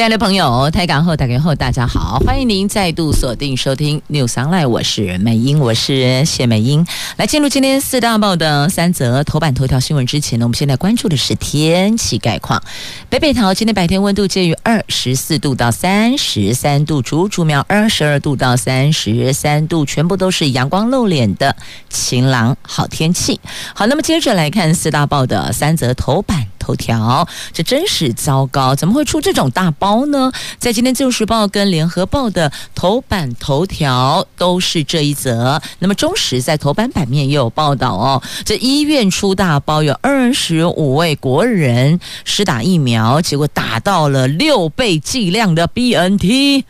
亲爱的朋友，台港后打开后，大家好，欢迎您再度锁定收听 News Online，我是美英，我是谢美英。来进入今天四大报的三则头版头条新闻之前呢，我们现在关注的是天气概况。北北桃今天白天温度介于二十四度到三十三度，竹竹苗二十二度到三十三度，全部都是阳光露脸的晴朗好天气。好，那么接着来看四大报的三则头版头条，这真是糟糕，怎么会出这种大包？然后呢，在今天《自由时报》跟《联合报》的头版头条都是这一则。那么，中时在头版版面也有报道哦。这医院出大包，有二十五位国人施打疫苗，结果打到了六倍剂量的 BNT。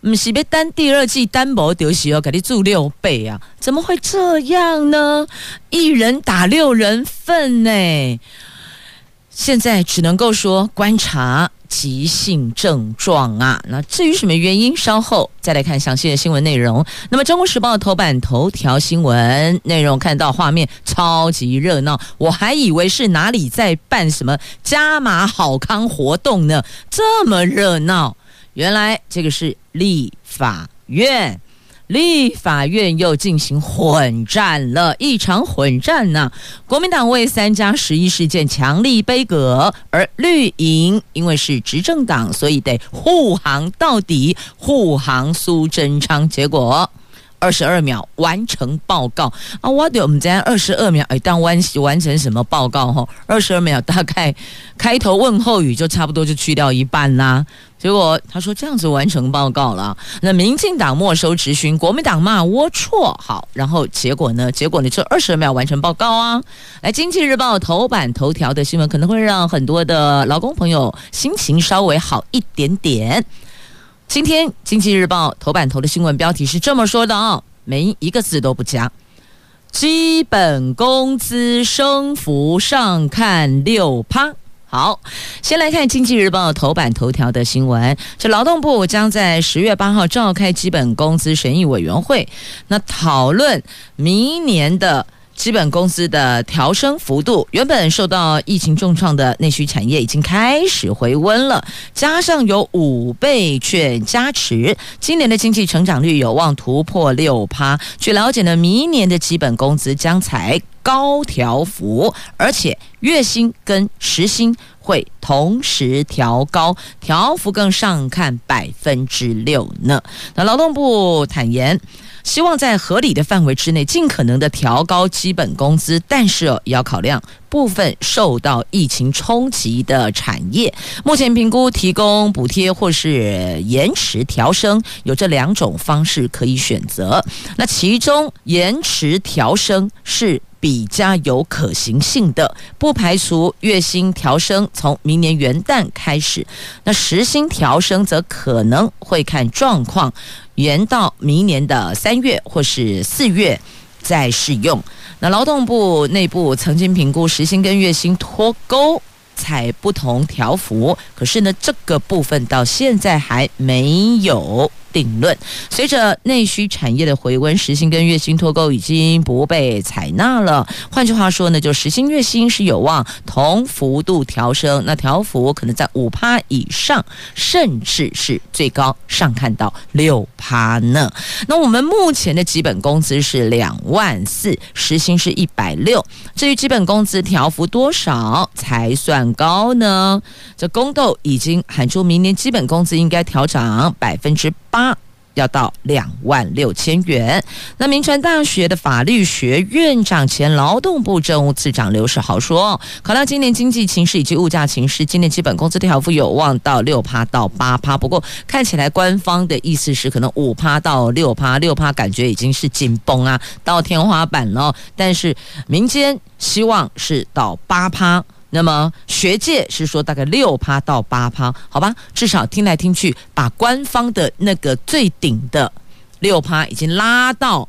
不是别单第二剂单薄丢西哦，给你注六倍啊？怎么会这样呢？一人打六人份呢？现在只能够说观察。急性症状啊，那至于什么原因，稍后再来看详细的新闻内容。那么，《中国时报》头版头条新闻内容，看到画面超级热闹，我还以为是哪里在办什么加码好康活动呢，这么热闹，原来这个是立法院。立法院又进行混战了一场混战呢、国民党为三加十一事件强力杯葛，而绿营因为是执政党，所以得护航到底，护航苏贞昌。结果。二十二秒完成报告啊！我的我们在二十二秒哎，当完完成什么报告？哈，二十二秒大概开头问候语就差不多就去掉一半啦。结果他说这样子完成报告了，那民进党没收执询，国民党骂龌龊。好，然后结果呢？结果你这二十二秒完成报告啊！来，《经济日报》头版头条的新闻可能会让很多的劳工朋友心情稍微好一点点。今天《经济日报》头版头的新闻标题是这么说的哦，没一个字都不加。基本工资升幅上看六趴。好，先来看《经济日报》头版头条的新闻，这劳动部将在十月八号召开基本工资审议委员会，那讨论明年的。基本工资的调升幅度，原本受到疫情重创的内需产业已经开始回温了，加上有五倍券加持，今年的经济成长率有望突破六趴。据了解呢，明年的基本工资将采高调幅，而且月薪跟时薪会同时调高，调幅更上看百分之六呢。那劳动部坦言。希望在合理的范围之内，尽可能的调高基本工资，但是也要考量部分受到疫情冲击的产业。目前评估提供补贴或是延迟调升，有这两种方式可以选择。那其中延迟调升是比较有可行性的，不排除月薪调升从明年元旦开始。那时薪调升则可能会看状况。延到明年的三月或是四月再适用。那劳动部内部曾经评估时薪跟月薪脱钩，采不同条幅，可是呢，这个部分到现在还没有。定论。随着内需产业的回温，时薪跟月薪脱钩已经不被采纳了。换句话说呢，就时薪月薪是有望同幅度调升，那调幅可能在五趴以上，甚至是最高上看到六趴呢。那我们目前的基本工资是两万四，时薪是一百六。至于基本工资调幅多少才算高呢？这公斗已经喊出，明年基本工资应该调涨百分之八。要到两万六千元。那铭传大学的法律学院长、前劳动部政务次长刘世豪说：“考量今年经济情势以及物价情势，今年基本工资调幅有望到六趴到八趴。不过看起来官方的意思是可能五趴到六趴，六趴感觉已经是紧绷啊，到天花板了。但是民间希望是到八趴。”那么学界是说大概六趴到八趴，好吧，至少听来听去，把官方的那个最顶的六趴已经拉到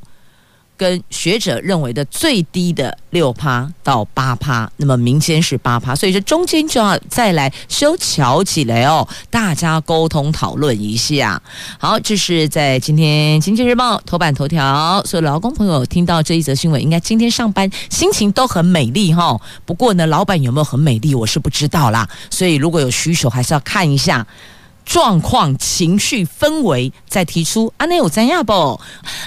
跟学者认为的最低的六趴到八趴，那么民间是八趴，所以这中间就要再来修桥起来哦，大家沟通讨论一下。好，这是在今天《经济日报》头版头条，所有劳工朋友听到这一则新闻，应该今天上班心情都很美丽哈、不过呢，老板有没有很美丽，我是不知道啦。所以如果有需求，还是要看一下。状况、情绪、氛围，再提出啊，那有怎样不？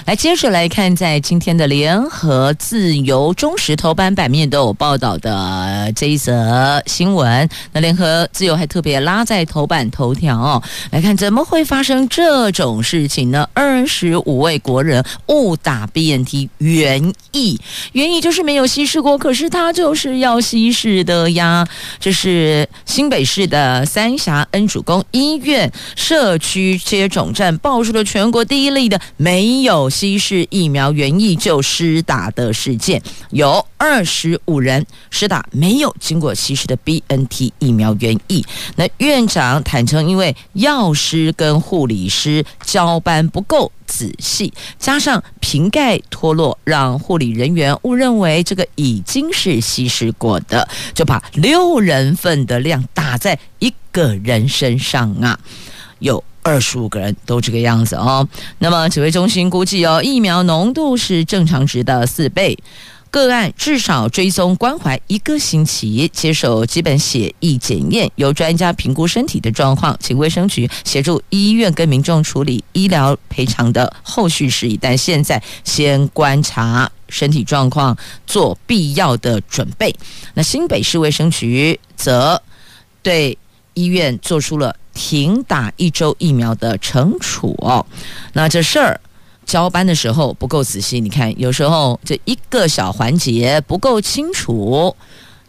来，接着来看，在今天的联合、自由、中时头版版面都有报道的这一则新闻。那联合、自由还特别拉在头版头条哦。来看，怎么会发生这种事情呢？二十五位国人误打 BNT 原意，原意就是没有稀释过，可是他就是要稀释的呀。这是新北市的三峡恩主公医院。院社区接种站爆出了全国第一例的没有稀释疫苗原液就施打的事件，有二十五人施打没有经过稀释的 BNT 疫苗原液。那院长坦承，因为药师跟护理师交班不够仔细，加上瓶盖脱落，让护理人员误认为这个已经是稀释过的，就把六人份的量打在一个人身上啊，有二十五个人都这个样子哦。那么指挥中心估计哦，疫苗浓度是正常值的四倍。个案至少追踪关怀一个星期，接受基本血液检验，由专家评估身体的状况，请卫生局协助医院跟民众处理医疗赔偿的后续事宜。但现在先观察身体状况，做必要的准备。那新北市卫生局则对医院做出了停打一周疫苗的惩处哦。那这事儿。交班的时候不够仔细，你看有时候这一个小环节不够清楚，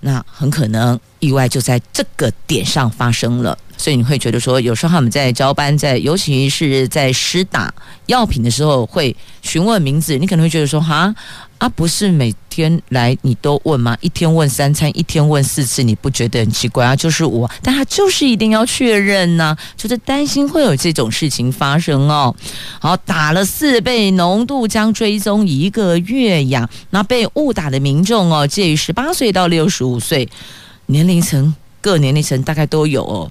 那很可能意外就在这个点上发生了。所以你会觉得说，有时候他们在交班，在尤其是在施打药品的时候，会询问名字，你可能会觉得说，哈。啊，不是每天来你都问吗？一天问三餐，一天问四次，你不觉得很奇怪啊？就是我，但他就是一定要确认呢、就是担心会有这种事情发生哦。好，打了四倍浓度将追踪一个月呀。那被误打的民众哦，介于十八岁到六十五岁，年龄层各年龄层大概都有哦。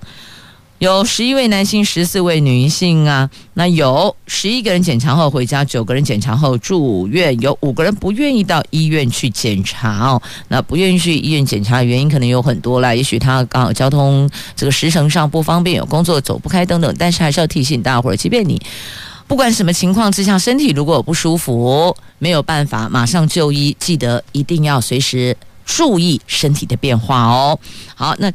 有十一位男性，十四位女性啊。那有十一个人检查后回家，九个人检查后住院，有五个人不愿意到医院去检查哦。那不愿意去医院检查的原因可能有很多啦，也许他刚好交通这个时程上不方便，有工作走不开等等。但是还是要提醒大伙儿，即便你不管什么情况之下，身体如果有不舒服，没有办法马上就医，记得一定要随时注意身体的变化哦。好，那。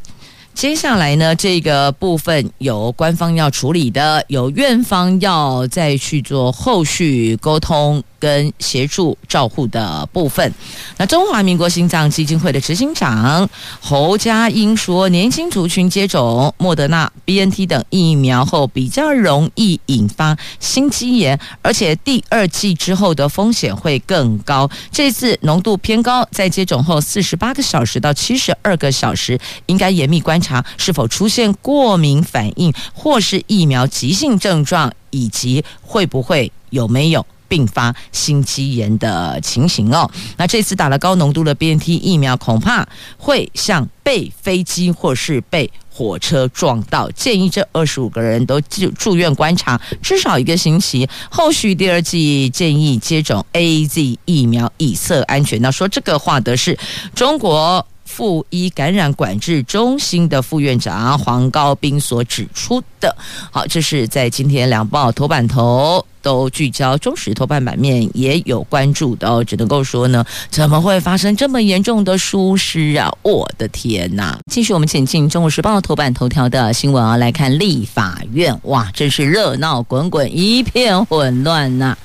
接下来呢，这个部分有官方要处理的，有院方要再去做后续沟通。跟协助照护的部分，那中华民国心脏基金会的执行长侯佳英说，年轻族群接种莫德纳、BNT 等疫苗后，比较容易引发心肌炎，而且第二剂之后的风险会更高。这次浓度偏高，在接种后四十八个小时到七十二个小时，应该严密观察查是否出现过敏反应，或是疫苗急性症状，以及会不会有没有。并发心肌炎的情形哦，那这次打了高浓度的 BNT 疫苗，恐怕会像被飞机或是被火车撞到。建议这二十五个人都住住院观察至少一个星期，后续第二季建议接种 AZ 疫苗以策安全。那说这个话的是中国。妇医感染管制中心的副院长黄高斌所指出的，好，这是在今天两报头版头都聚焦，中时头版版面也有关注的哦，只能够说呢，怎么会发生这么严重的疏失啊？我的天呐！继续我们前进，中国时报头版头条的新闻啊，来看立法院，哇，真是热闹滚滚，一片混乱呐！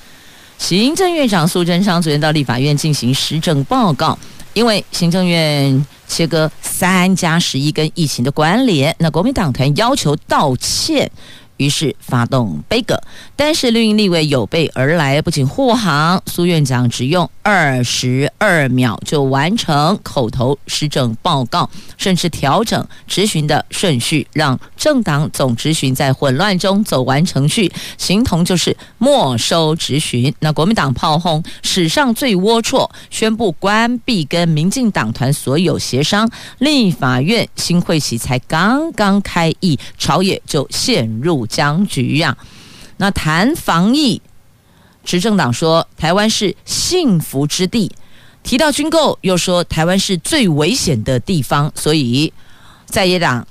行政院长苏贞昌昨天到立法院进行施政报告。因为行政院切割三加十一跟疫情的关联，那国民党团要求道歉，于是发动杯葛，但是绿营立委有备而来，不仅护航，苏院长只用二十二秒就完成口头施政报告，甚至调整执询的顺序，让政党总执询在混乱中走完程序，形同就是没收执询。那国民党炮轰史上最龌龊，宣布关闭跟民进党团所有协商，立法院新会期才刚刚开议，朝野就陷入僵局呀。那谈防疫，执政党说台湾是幸福之地，提到军购又说台湾是最危险的地方，所以在野党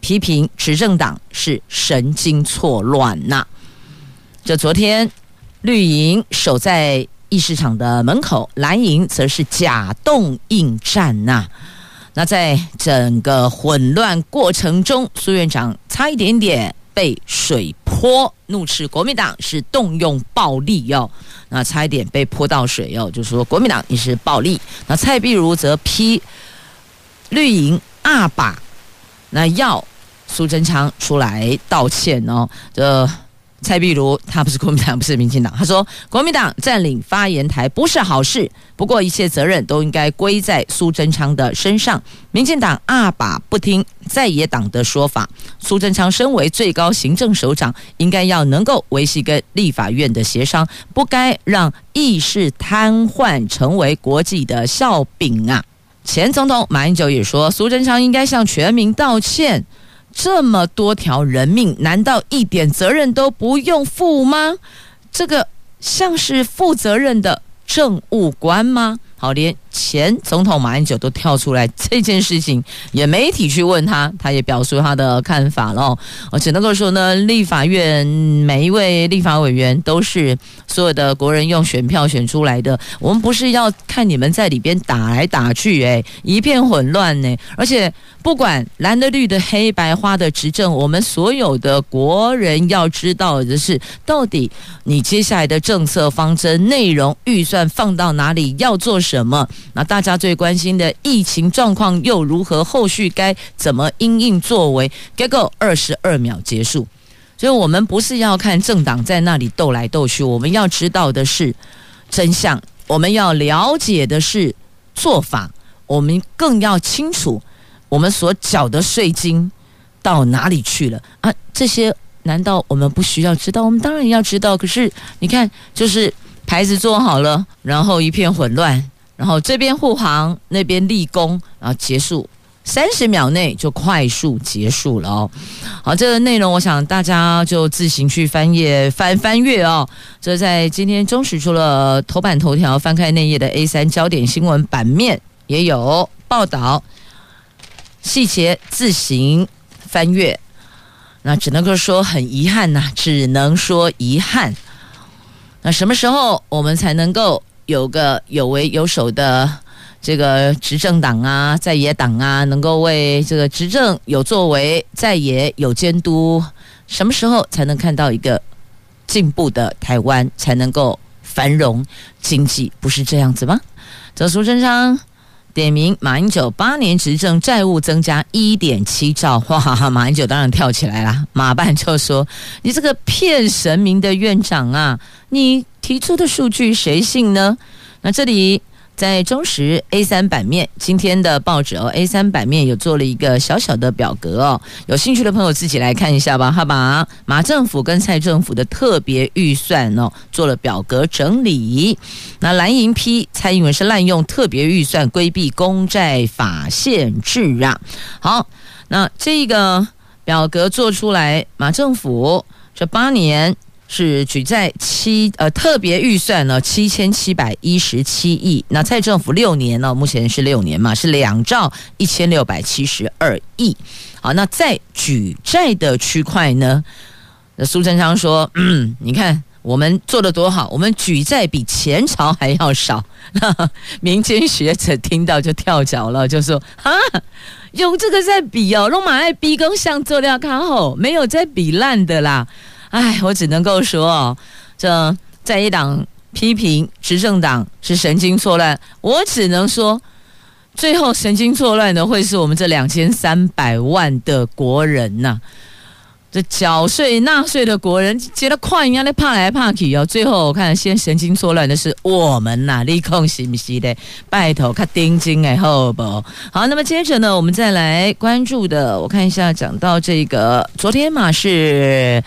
批评执政党是神经错乱呐。这昨天绿营守在议事场的门口，蓝营则是假动应战呐。那在整个混乱过程中，苏院长差一点点被水泼，怒斥国民党是动用暴力哟。那差一点被泼到水哟，就说国民党你是暴力。那蔡壁如则批绿营二把，那要苏贞昌出来道歉哦。这。蔡壁如他不是国民党，不是民进党。他说，国民党占领发言台不是好事，不过一切责任都应该归在苏贞昌的身上。民进党阿爸不听在野党的说法，苏贞昌身为最高行政首长，应该要能够维系跟立法院的协商，不该让议事瘫痪成为国际的笑柄啊！前总统马英九也说，苏贞昌应该向全民道歉。这么多条人命，难道一点责任都不用负吗？这个像是负责任的政务官吗？好，连前总统马英九都跳出来，这件事情也媒体去问他，他也表述他的看法喽。我只能够说呢，立法院每一位立法委员都是所有的国人用选票选出来的，我们不是要看你们在里边打来打去，诶，一片混乱呢。而且不管蓝的、绿的、黑白花的执政，我们所有的国人要知道的是，到底你接下来的政策方针内容、预算放到哪里，要做什么。那大家最关心的疫情状况又如何？后续该怎么因应作为？结果二十二秒结束，所以我们不是要看政党在那里斗来斗去，我们要知道的是真相，我们要了解的是做法，我们更要清楚我们所缴的税金到哪里去了啊？这些难道我们不需要知道？我们当然要知道。可是你看，就是牌子做好了，然后一片混乱。然后这边护航，那边立功，然后结束，三十秒内就快速结束了哦。好，这个内容我想大家就自行去翻页翻翻阅哦。这在今天中时除了头版头条，翻开内页的 A 三焦点新闻版面也有报道，细节自行翻阅。那只能够说很遗憾呐，只能说遗憾。那什么时候我们才能够？有个有为有守的这个执政党啊，在野党啊，能够为这个执政有作为，在野有监督，什么时候才能看到一个进步的台湾，才能够繁荣经济？不是这样子吗？这苏贞昌点名马英九八年执政债务增加一点七兆，哇！马英九当然跳起来了，马办就说：“你这个骗神明的院长啊，你！”提出的数据谁信呢？那这里在中时 A 三版面，今天的报纸哦，A 三版面有做了一个小小的表格哦，有兴趣的朋友自己来看一下吧。他把马政府跟蔡政府的特别预算哦做了表格整理。那蓝营批蔡英文是滥用特别预算规避公债法限制啊。好，那这个表格做出来，马政府这八年。是举债七呃特别预算呢七千七百一十七亿，那蔡政府六年呢，目前是六年嘛，是两兆一千六百七十二亿。好，那在举债的区块呢，那苏贞昌说，嗯，你看我们做的多好，我们举债比前朝还要少。那民间学者听到就跳脚了，就说啊，用这个在比哦，龙马爱逼跟像做料卡后，没有在比烂的啦。哎，我只能够说哦，这在野党批评执政党是神经错乱，我只能说，最后神经错乱的会是我们这两千三百万的国人呐、这缴税纳税的国人觉得快一样的怕来怕去哦，最后我看先神经错乱的是我们呐、啊，你控是不是的？拜托，看定金哎，好不？好，那么接着呢，我们再来关注的，我看一下，讲到这个昨天嘛是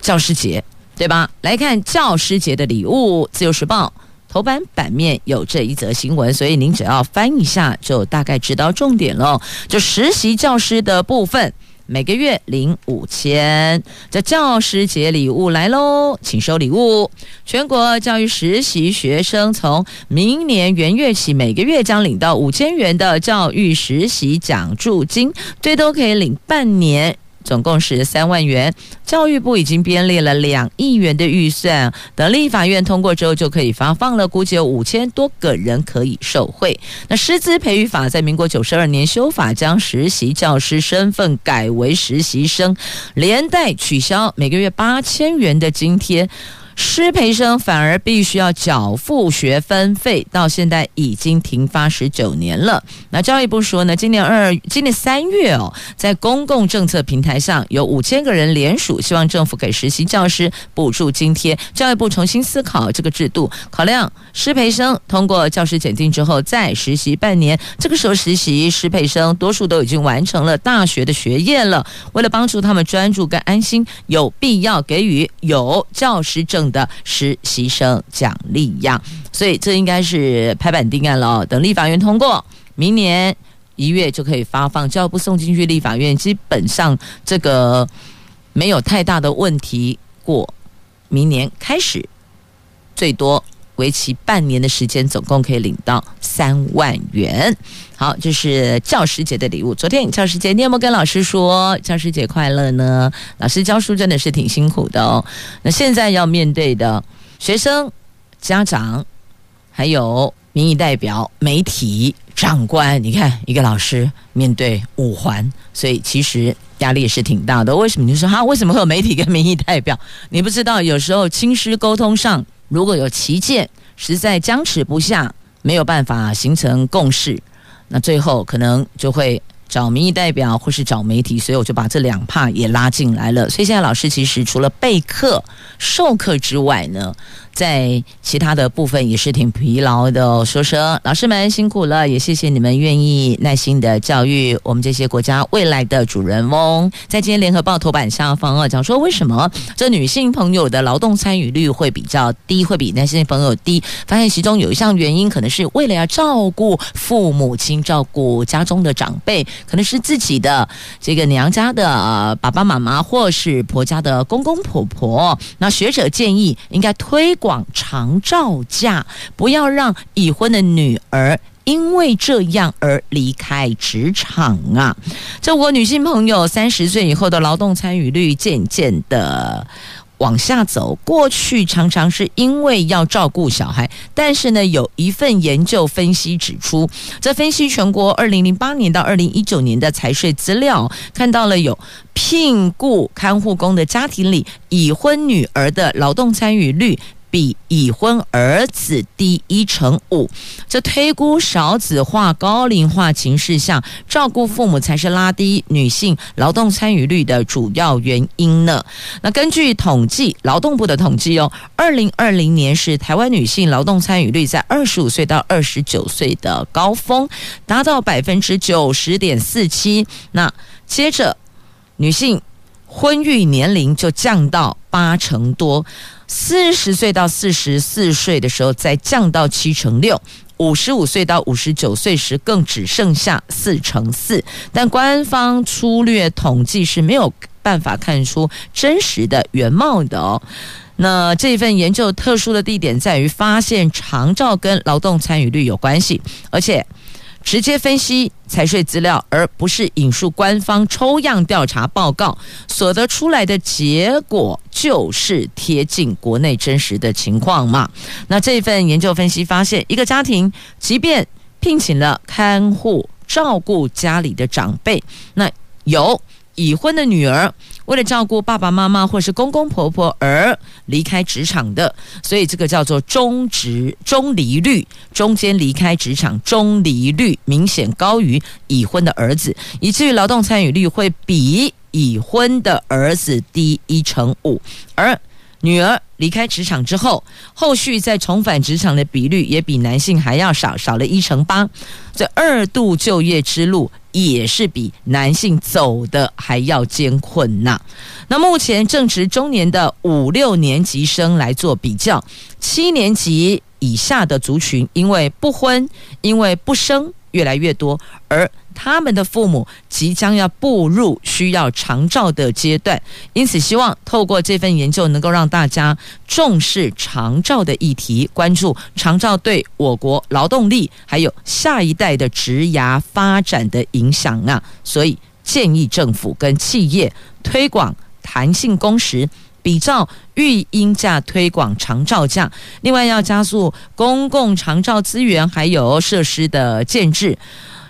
教师节，对吧？来看教师节的礼物，《自由时报》头版版面有这一则新闻，所以您只要翻一下，就大概知道重点了。就实习教师的部分。每个月领五千，这教师节礼物来喽，请收礼物。全国教育实习学生从明年元月起，每个月将领到五千元的教育实习奖助金，最多可以领半年。总共是三万元，教育部已经编列了两亿元的预算，等立法院通过之后就可以发放了，估计有五千多个人可以受惠。那师资培育法在民国九十二年修法，将实习教师身份改为实习生，连带取消每个月八千元的津贴。师培生反而必须要缴付学分费，到现在已经停发十九年了。那教育部说呢，今年二今年三月哦，在公共政策平台上有五千个人联署，希望政府给实习教师补助津贴。教育部重新思考这个制度，考量师培生通过教师检定之后再实习半年，这个时候实习师培生多数都已经完成了大学的学业了。为了帮助他们专注跟安心，有必要给予有教师证的实习生奖励一样，所以这应该是拍板定案了。等立法院通过，明年一月就可以发放。教育部送进去立法院，基本上这个没有太大的问题。过明年开始，最多为期半年的时间，总共可以领到三万元。好，这是教师节的礼物。昨天教师节，你有没有跟老师说教师节快乐呢？老师教书真的是挺辛苦的哦。那现在要面对的学生、家长，还有民意代表、媒体、长官，你看一个老师面对五环，所以其实压力也是挺大的。为什么？你说哈？为什么会有媒体跟民意代表？你不知道，有时候亲师沟通上如果有歧见，实在僵持不下，没有办法形成共识。那最后可能就会找民意代表或是找媒体，所以我就把这两帕也拉进来了。所以现在老师其实除了备课、授课之外呢，在其他的部分也是挺疲劳的哦，说声老师们辛苦了，也谢谢你们愿意耐心的教育我们这些国家未来的主人翁。在今天联合报头版下方啊，讲说为什么这女性朋友的劳动参与率会比较低，会比男性朋友低？发现其中有一项原因，可能是为了要照顾父母亲，照顾家中的长辈，可能是自己的这个娘家的爸爸妈妈，或是婆家的公公婆婆。那学者建议应该推广。广长照假，不要让已婚的女儿因为这样而离开职场啊！这我女性朋友三十岁以后的劳动参与率渐渐的往下走。过去常常是因为要照顾小孩，但是呢，有一份研究分析指出，这分析全国二零零八年到二零一九年的财税资料，看到了有聘雇看护工的家庭里，已婚女儿的劳动参与率。比已婚儿子低一成五，这推估少子化、高龄化情势下，照顾父母才是拉低女性劳动参与率的主要原因呢。那根据统计，劳动部的统计哦，二零二零年是台湾女性劳动参与率在二十五岁到二十九岁的高峰，达到百分之九十点四七。那接着，女性婚育年龄就降到八成多。四十岁到四十四岁的时候，再降到七成六；五十五岁到五十九岁时，更只剩下四成四。但官方粗略统计是没有办法看出真实的原貌的哦。那这份研究特殊的地点在于，发现长照跟劳动参与率有关系，而且。直接分析财税资料，而不是引述官方抽样调查报告所得出来的结果，就是贴近国内真实的情况嘛？那这份研究分析发现，一个家庭即便聘请了看护照顾家里的长辈，那有。已婚的女儿为了照顾爸爸妈妈或是公公婆婆而离开职场的，所以这个叫做中职中离率，中间离开职场中离率明显高于已婚的儿子，以至于劳动参与率会比已婚的儿子低一成五，而女儿离开职场之后，后续再重返职场的比率也比男性还要少，少了一成八。这二度就业之路也是比男性走的还要艰困呐。那目前正值中年的五六年级生来做比较，七年级以下的族群因为不婚，因为不生。越来越多，而他们的父母即将要步入需要长照的阶段，因此希望透过这份研究，能够让大家重视长照的议题，关注长照对我国劳动力还有下一代的职涯发展的影响啊！所以建议政府跟企业推广弹性工时。比照育婴假推广长照假，另外要加速公共长照资源还有设施的建制，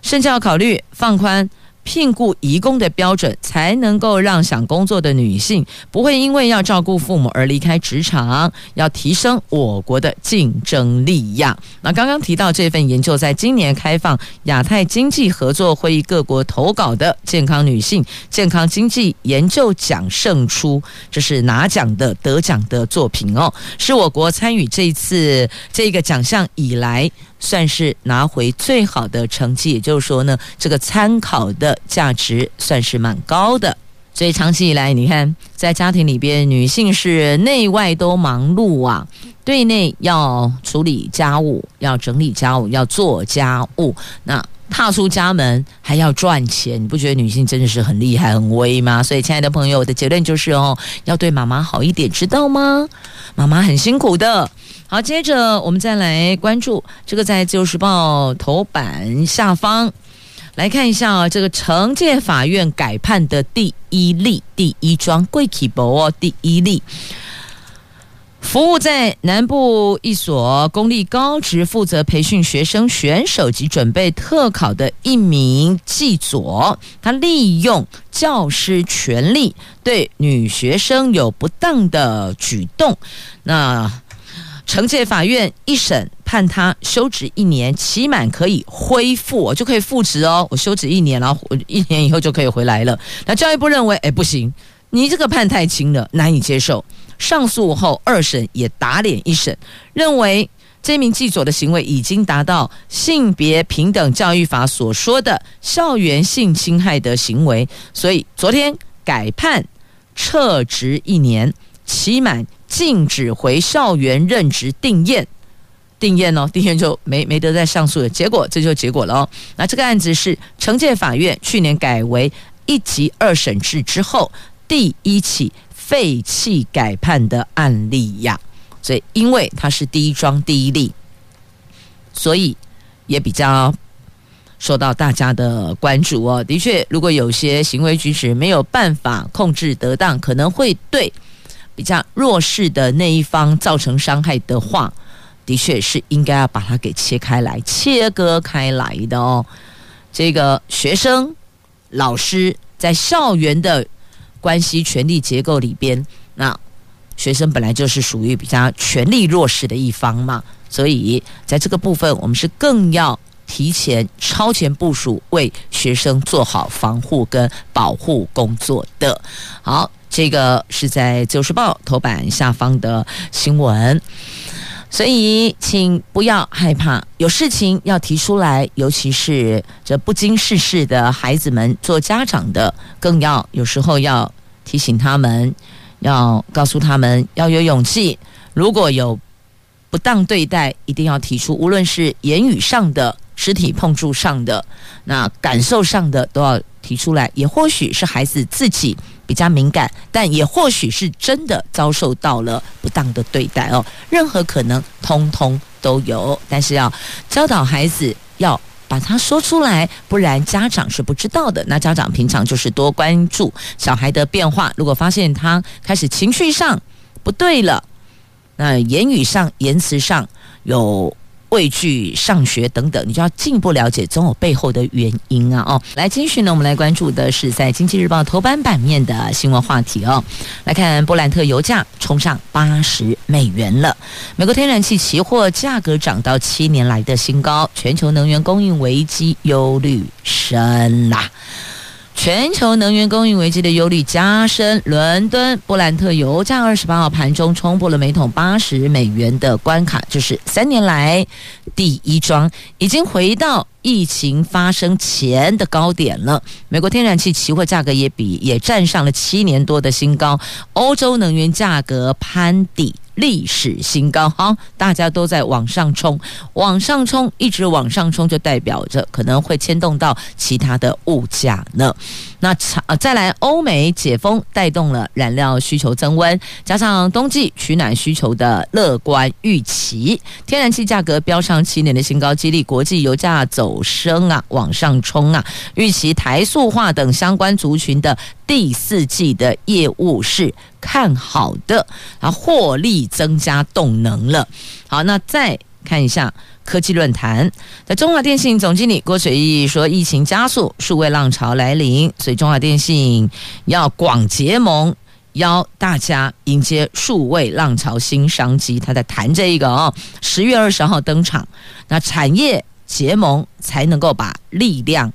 甚至要考虑放宽。聘雇移工的标准，才能够让想工作的女性不会因为要照顾父母而离开职场，要提升我国的竞争力呀。那刚刚提到这份研究，在今年开放亚太经济合作会议各国投稿的健康女性健康经济研究奖胜出，这是拿奖的得奖的作品哦，是我国参与这一次这个奖项以来。算是拿回最好的成绩，也就是说呢，这个参考的价值算是蛮高的。所以长期以来，你看在家庭里边，女性是内外都忙碌啊，对内要处理家务，要整理家务，要做家务，那踏出家门还要赚钱，你不觉得女性真的是很厉害、很威吗？所以，亲爱的朋友，我的结论就是哦，要对妈妈好一点，知道吗？妈妈很辛苦的。好，接着我们再来关注这个在《自由时报》头版下方来看一下啊，这个惩戒法院改判的第一例，第一桩贵起博哦，第一例，服务在南部一所公立高职，负责培训学生选手及准备特考的一名记佐，他利用教师权力对女学生有不当的举动，那。惩戒法院一审判他休职一年，期满可以恢复，我就可以复职哦。我休职一年，然后一年以后就可以回来了。那教育部认为，哎，不行，你这个判太轻了，难以接受。上诉后，二审也打脸一审，认为这名记者的行为已经达到性别平等教育法所说的校园性侵害的行为，所以昨天改判撤职一年，期满。禁止回校园任职定验，定验哦，定验就没没得再上诉的结果，这就结果了哦。那这个案子是惩戒法院去年改为一级二审制之后第一起废弃改判的案例呀。所以因为它是第一桩第一例，所以也比较受到大家的关注哦。的确，如果有些行为举止没有办法控制得当，可能会对。比较弱势的那一方造成伤害的话，的确是应该要把它给切开来、切割开来的哦。这个学生、老师在校园的关系权力结构里边，那学生本来就是属于比较权力弱势的一方嘛，所以在这个部分，我们是更要提前超前部署，为学生做好防护跟保护工作的。好。这个是在《自由时报》头版下方的新闻，所以请不要害怕，有事情要提出来，尤其是这不经世事的孩子们，做家长的更要有时候要提醒他们，要告诉他们要有勇气，如果有不当对待，一定要提出，无论是言语上的、肢体碰触上的、那感受上的，都要提出来，也或许是孩子自己。比较敏感，但也或许是真的遭受到了不当的对待哦。任何可能，通通都有。但是要教导孩子，要把它说出来，不然家长是不知道的。那家长平常就是多关注小孩的变化，如果发现他开始情绪上不对了，那言语上、言辞上有。畏惧上学等等，你就要进一步了解，总有背后的原因啊！哦，来继续呢，我们来关注的是在《经济日报》头版版面的新闻话题哦。来看布兰特油价冲上八十美元了，美国天然气期货价格涨到七年来的新高，全球能源供应危机忧虑深啦。全球能源供应危机的忧虑加深，伦敦布兰特油价二十八号盘中冲破了每桶八十美元的关卡，就是三年来第一桩，已经回到疫情发生前的高点了。美国天然气期货价格也比也站上了七年多的新高，欧洲能源价格攀底。历史新高，哈，大家都在往上冲，往上冲，一直往上冲，就代表着可能会牵动到其他的物价呢。那呃，再来，欧美解封带动了燃料需求增温，加上冬季取暖需求的乐观预期，天然气价格飙上七年的新高，激励国际油价走升啊，往上冲啊。预期台塑化等相关族群的第四季的业务是看好的，啊，获利增加动能了。好，那再看一下。科技论坛，在中华电信总经理郭水义说，疫情加速，数位浪潮来临，所以中华电信要广结盟，邀大家迎接数位浪潮新商机。他在谈这一个哦，十月二十号登场，那产业结盟才能够把力量。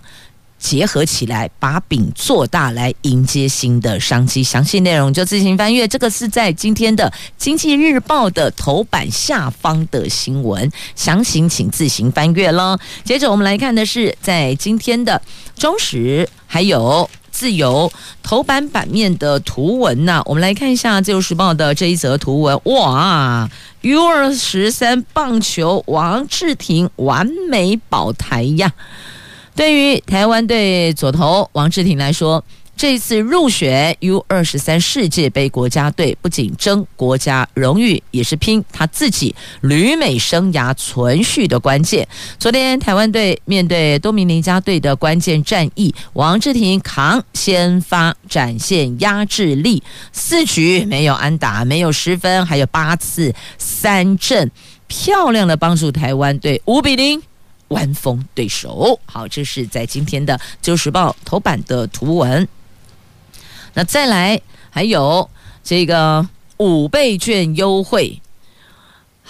结合起来，把饼做大，来迎接新的商机。详细内容就自行翻阅。这个是在今天的《经济日报》的头版下方的新闻，详情请自行翻阅喽。接着我们来看的是在今天的《中时》还有《自由》头版版面的图文呐。我们来看一下《自由时报》的这一则图文。哇，U 二十三棒球王志廷完美保台呀！对于台湾队左投王志廷来说，这次入选 U 二十三世界杯国家队，不仅争国家荣誉，也是拼他自己旅美生涯存续的关键。昨天台湾队面对多米尼加队的关键战役，王志廷扛先发，展现压制力，四局没有安打，没有失分，还有八次三振，漂亮的帮助台湾队五比零。弯风对手，好，这是在今天的《旧时报》头版的图文。那再来，还有这个五倍券优惠。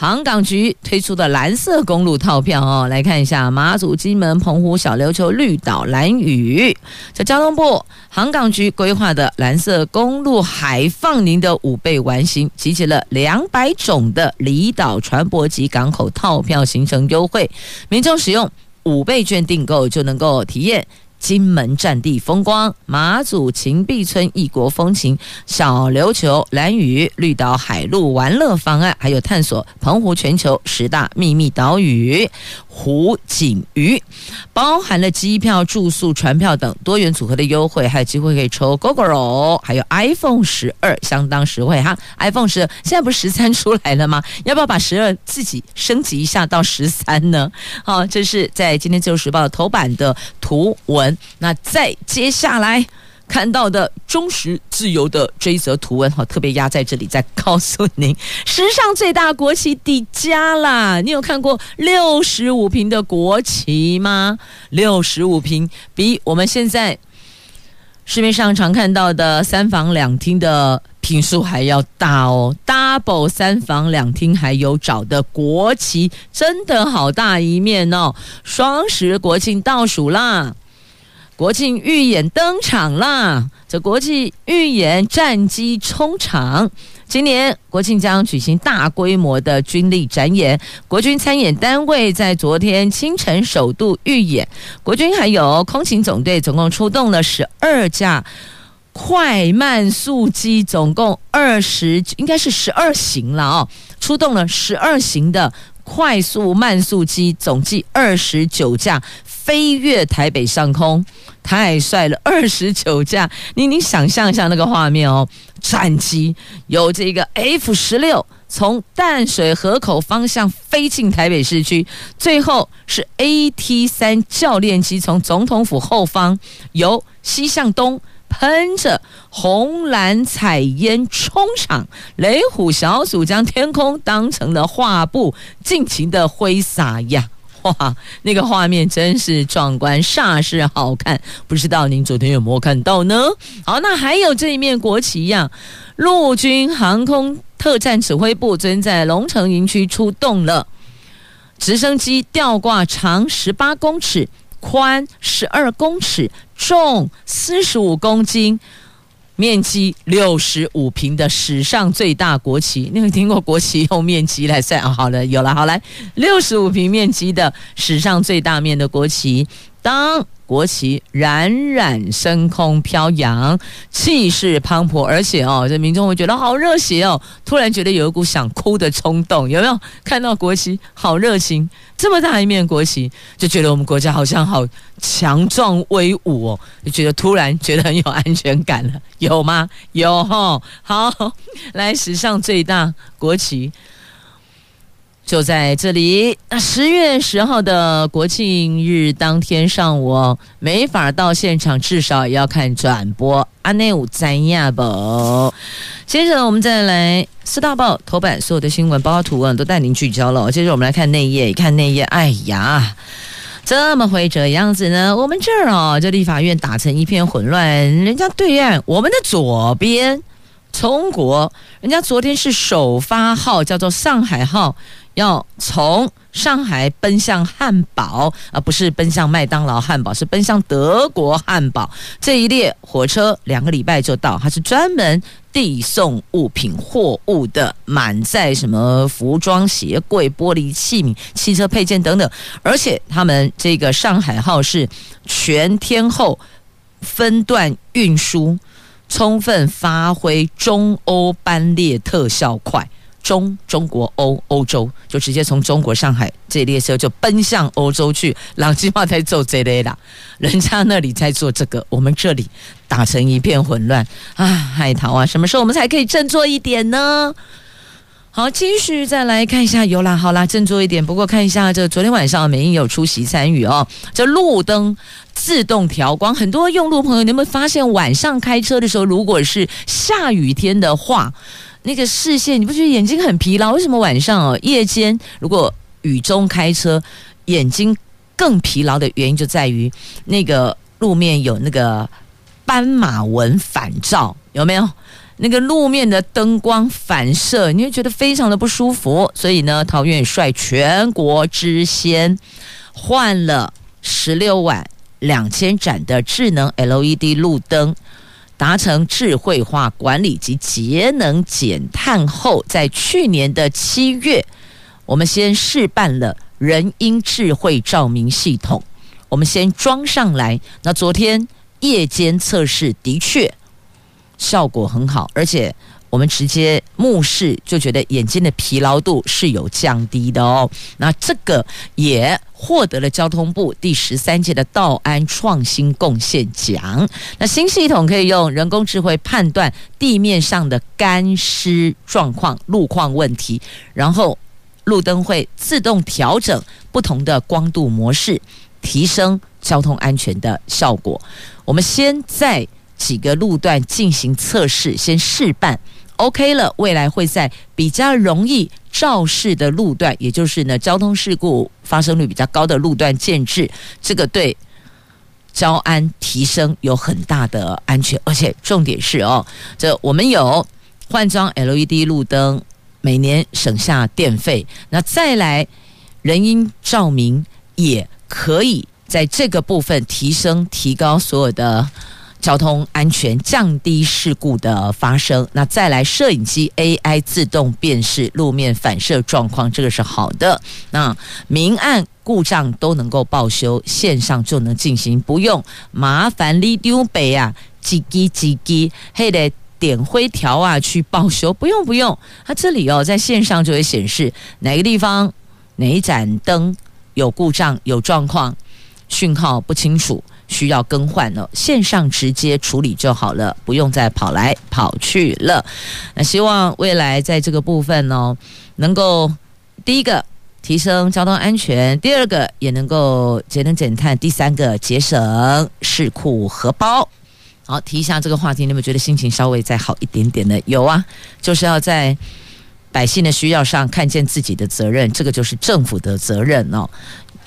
航港局推出的蓝色公路套票哦，来看一下马祖、金门、澎湖、小琉球、绿岛、兰屿，在交通部航港局规划的蓝色公路海放您的五倍完形，集结了两百种的离岛船舶及港口套票行程优惠，民众使用五倍券订购就能够体验。金门战地风光、马祖秦壁村异国风情、小琉球蓝屿绿岛海陆玩乐方案，还有探索澎湖全球十大秘密岛屿。湖景鱼包含了机票、住宿、船票等多元组合的优惠，还有机会可以抽 Gogoro，还有 iPhone 十二，相当实惠哈。iPhone 十二现在不是十三出来了吗？要不要把十二自己升级一下到十三呢？好，这是在今天《自由时报》头版的图文。那再接下来。看到的忠实自由的这一则图文哈，特别压在这里，再告诉您，史上最大国旗底家啦！你有看过六十五平的国旗吗？六十五平比我们现在市面上常看到的三房两厅的坪数还要大哦，double 三房两厅还有找的国旗，真的好大一面哦！双十国庆倒数啦！国庆预演登场啦！这国际预演战机冲场，今年国庆将举行大规模的军力展演。国军参演单位在昨天清晨首度预演，国军还有空勤总队总共出动了十二架快慢速机，总共二十，应该是十二型了哦，出动了十二型的快速慢速机，总计二十九架。飞越台北上空，太帅了！二十九架，你你想象一下那个画面哦，战机有这个 F 十六从淡水河口方向飞进台北市区，最后是 AT 三教练机从总统府后方由西向东喷着红蓝彩烟冲场，雷虎小组将天空当成了画布，尽情的挥洒呀！哇，那个画面真是壮观，煞是好看。不知道您昨天有没有看到呢？好，那还有这一面国旗呀，陆军航空特战指挥部昨天在龙城营区出动了直升机，吊挂长十八公尺、宽十二公尺，重四十五公斤。面积六十五平的史上最大国旗，你有听过国旗用面积来算？哦，好了，有了，好来，六十五平面积的史上最大面的国旗，当。国旗冉冉升空飘扬，气势磅礴，而且哦，这民众会觉得好热血哦，突然觉得有一股想哭的冲动，有没有？看到国旗好热情，这么大一面国旗，就觉得我们国家好像好强壮威武哦，就觉得突然觉得很有安全感了，有吗？有哈，好，来，史上最大国旗。就在这里，那十月十号的国庆日当天上午，没法到现场，至少也要看转播。阿内武赞亚宝，接着我们再来四大报头版所有的新闻，包括图文都带您聚焦了。接着我们来看内页，看内页，哎呀，怎么会这样子呢？我们这儿哦，这立法院打成一片混乱，人家对岸，我们的左边，中国，人家昨天是首发号，叫做上海号。要从上海奔向汉堡，而不是奔向麦当劳汉堡，是奔向德国汉堡。这一列火车两个礼拜就到，它是专门递送物品货物的，满载什么服装、鞋柜、玻璃器皿、汽车配件等等。而且他们这个上海号是全天候分段运输，充分发挥中欧班列特效快。中中国欧欧洲就直接从中国上海这列车就奔向欧洲去，朗基马在做这类的，人家那里在做这个，我们这里打成一片混乱啊！海淘啊，什么时候我们才可以振作一点呢？好，继续再来看一下，有啦，好啦，振作一点。不过看一下这昨天晚上美英有出席参与哦，这路灯自动调光，很多用路朋友，你有没有发现晚上开车的时候，如果是下雨天的话？那个视线，你不觉得眼睛很疲劳？为什么晚上哦，夜间如果雨中开车，眼睛更疲劳的原因就在于那个路面有那个斑马纹反照，有没有？那个路面的灯光反射，你会觉得非常的不舒服。所以呢，桃园率全国之先换了十六万两千盏的智能 LED 路灯。达成智慧化管理及节能减碳后，在去年的七月，我们先试办了人因智慧照明系统，我们先装上来。那昨天夜间测试的确效果很好，而且。我们直接目视就觉得眼睛的疲劳度是有降低的哦。那这个也获得了交通部第十三届的道安创新贡献奖。那新系统可以用人工智慧判断地面上的干湿状况、路况问题，然后路灯会自动调整不同的光度模式，提升交通安全的效果。我们先在几个路段进行测试，先试办。OK 了，未来会在比较容易肇事的路段，也就是呢交通事故发生率比较高的路段建置，这个对交安提升有很大的安全，而且重点是哦，这我们有换装 LED 路灯，每年省下电费，那再来人因照明也可以在这个部分提升提高所有的。交通安全，降低事故的发生。那再来，摄影机 AI 自动辨识路面反射状况，这个是好的。那明暗故障都能够报修，线上就能进行，不用麻烦你丢北啊，叽叽叽叽，还得点灰条啊去报修，不用不用。它这里哦，在线上就会显示哪个地方哪一盏灯有故障、有状况，讯号不清楚。需要更换了，线上直接处理就好了，不用再跑来跑去了。那希望未来在这个部分呢，能够第一个提升交通安全，第二个也能够节能减碳，第三个节省市库荷包。好，提一下这个话题，你们觉得心情稍微再好一点点的？有啊，就是要在百姓的需要上看见自己的责任，这个就是政府的责任哦。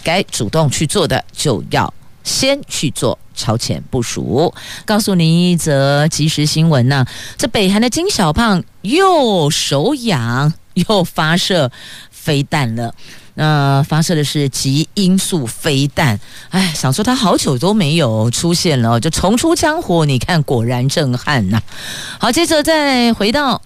该主动去做的就要。先去做超前部署。告诉您一则即时新闻呢、这北韩的金小胖又手痒 又发射飞弹了。那发射的是极音速飞弹，哎，想说他好久都没有出现了，就重出江湖。你看，果然震撼呐、好，接着再回到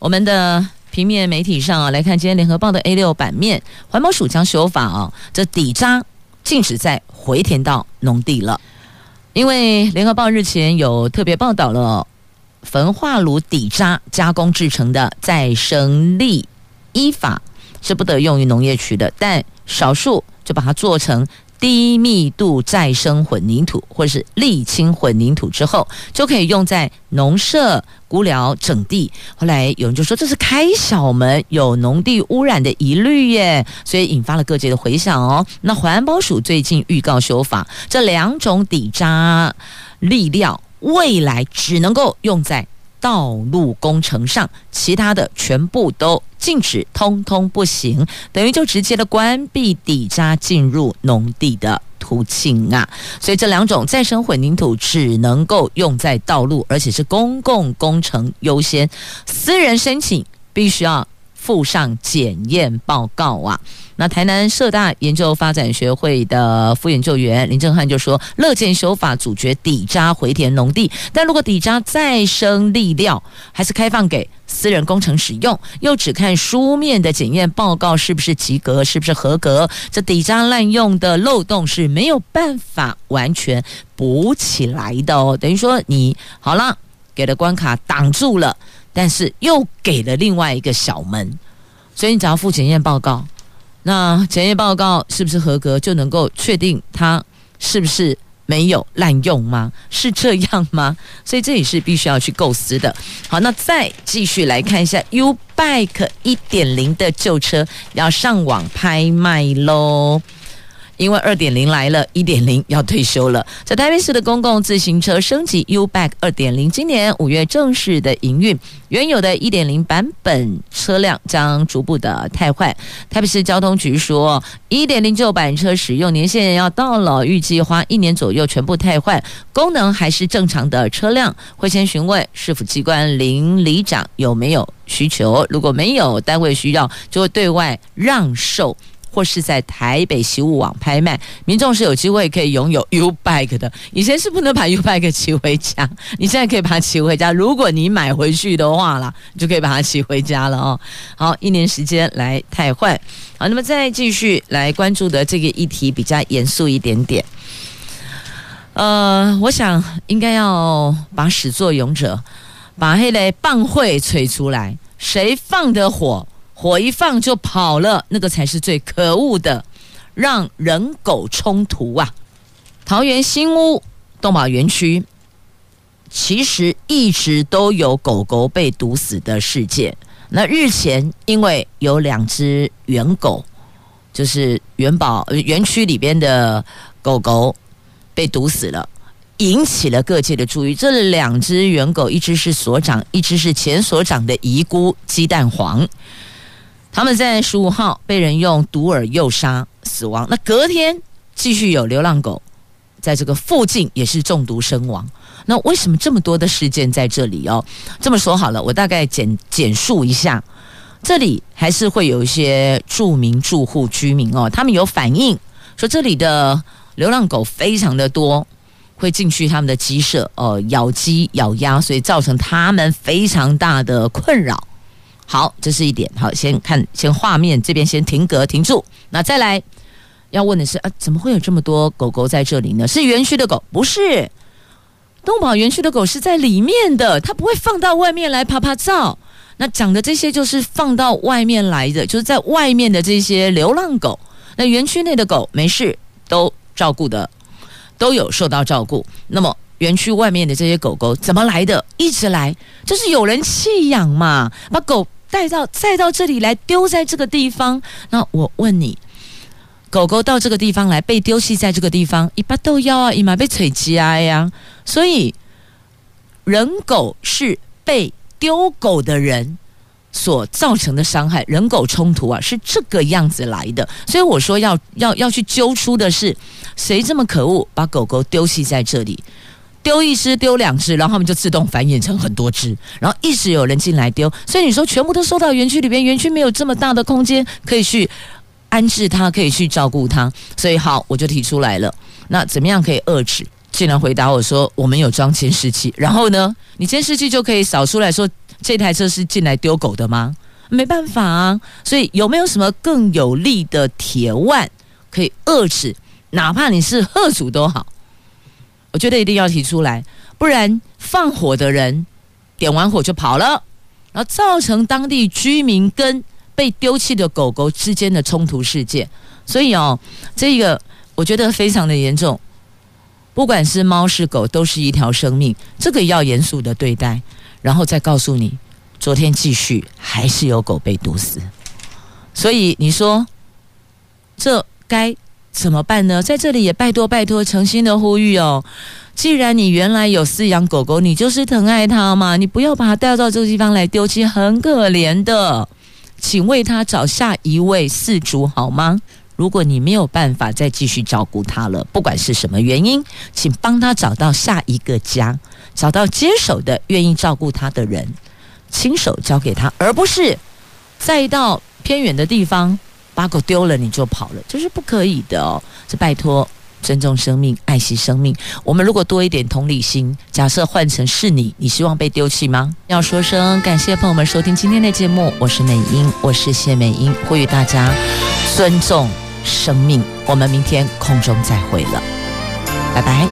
我们的平面媒体上啊，来看今天联合报的 A 六版面，环保署将修法啊，这底渣禁止再回填到农地了，因为联合报日前有特别报道了焚化炉底渣加工制成的再生粒，依法。是不得用于农业区的，但少数就把它做成低密度再生混凝土或者是沥青混凝土之后，就可以用在农舍、谷寮整地。后来有人就说这是开小门，有农地污染的疑虑耶，所以引发了各界的回响哦。那环保署最近预告修法，这两种底渣沥料未来只能够用在。道路工程上，其他的全部都禁止，通通不行，等于就直接的关闭底渣进入农地的途径啊！所以这两种再生混凝土只能够用在道路，而且是公共工程优先，私人申请必须要附上检验报告啊。那台南社大研究发展学会的副研究员林正汉就说，乐见修法阻绝底渣回填农地，但如果底渣再生利料还是开放给私人工程使用，又只看书面的检验报告是不是及格，是不是合格，这底渣滥用的漏洞是没有办法完全补起来的哦。等于说你好了，给了关卡挡住了，但是又给了另外一个小门，所以你只要附检验报告。那检验报告是不是合格，就能够确定它是不是没有滥用吗？是这样吗？所以这也是必须要去构思的。好，那再继续来看一下 U Bike 一点零的旧车要上网拍卖喽。因为二点零来了，一点零要退休了。在台北市的公共自行车升级 U-Bike 二点零，今年五月正式的营运，原有的一点零版本车辆将逐步的汰换。台北市交通局说，一点零旧版车使用年限要到了，预计花一年左右全部汰换，功能还是正常的车辆，会先询问市府机关邻里长有没有需求，如果没有单位需要，就会对外让售。或是在台北惜物网拍卖，民众是有机会可以拥有 U Bike 的。以前是不能把 U Bike 骑回家，你现在可以把它骑回家。如果你买回去的话啦，你就可以把它骑回家了哦。好，一年时间来汰换。好，那么再继续来关注的这个议题比较严肃一点点。呃，我想应该要把始作俑者，把黑雷棒会吹出来，谁放的火？火一放就跑了，那个才是最可恶的，让人狗冲突啊！桃园新屋动保园区其实一直都有狗狗被毒死的事件。那日前因为有两只园狗，就是元宝园区里边的狗狗被毒死了，引起了各界的注意。这两只园狗，一只是所长，一只是前所长的遗孤鸡蛋黄。他们在十五号被人用毒饵诱杀死亡，那隔天继续有流浪狗在这个附近也是中毒身亡。那为什么这么多的事件在这里哦？这么说好了，我大概简简述一下，这里还是会有一些住民住户居民哦，他们有反映说这里的流浪狗非常的多，会进去他们的鸡舍哦，咬鸡咬鸭，所以造成他们非常大的困扰。好，这是一点。好，先看，先画面这边先停格停住。那再来要问的是啊，怎么会有这么多狗狗在这里呢？是园区的狗？不是，动保园区的狗是在里面的，它不会放到外面来趴趴照。那讲的这些就是放到外面来的，就是在外面的这些流浪狗。那园区内的狗没事，都照顾的，都有受到照顾。那么。园区外面的这些狗狗怎么来的？一直来，就是有人弃养嘛，把狗带到再到这里来丢在这个地方。那我问你，狗狗到这个地方来被丢弃在这个地方，一把都要啊，一马被锤击啊呀。所以人狗是被丢狗的人所造成的伤害，人狗冲突啊是这个样子来的。所以我说要要要去揪出的是谁这么可恶，把狗狗丢弃在这里。丢一只，丢两只，然后他们就自动繁衍成很多只，然后一直有人进来丢，所以你说全部都收到园区里边，园区没有这么大的空间可以去安置它，可以去照顾它。所以好，我就提出来了。那怎么样可以遏制？竟然回答我说，我们有装监视器。然后呢，你监视器就可以扫出来说，这台车是进来丢狗的吗？没办法啊。所以有没有什么更有力的铁腕可以遏制？哪怕你是吓阻都好，我觉得一定要提出来，不然放火的人点完火就跑了，然后造成当地居民跟被丢弃的狗狗之间的冲突事件。所以哦，这个我觉得非常的严重。不管是猫是狗，都是一条生命，这个要严肃的对待。然后再告诉你，昨天继续还是有狗被毒死。所以你说这该。怎么办呢？在这里也拜托拜托，诚心的呼吁哦。既然你原来有饲养狗狗，你就是疼爱它嘛，你不要把它带到这个地方来丢弃，很可怜的。请为它找下一位饲主好吗？如果你没有办法再继续照顾它了，不管是什么原因，请帮他找到下一个家，找到接手的愿意照顾它的人，亲手交给他，而不是再到偏远的地方。把狗丢了你就跑了，这是不可以的哦！这拜托，尊重生命，爱惜生命。我们如果多一点同理心，假设换成是你，你希望被丢弃吗？要说声感谢，朋友们收听今天的节目，我是美英，我是谢美英，呼吁大家尊重生命。我们明天空中再会了，拜拜。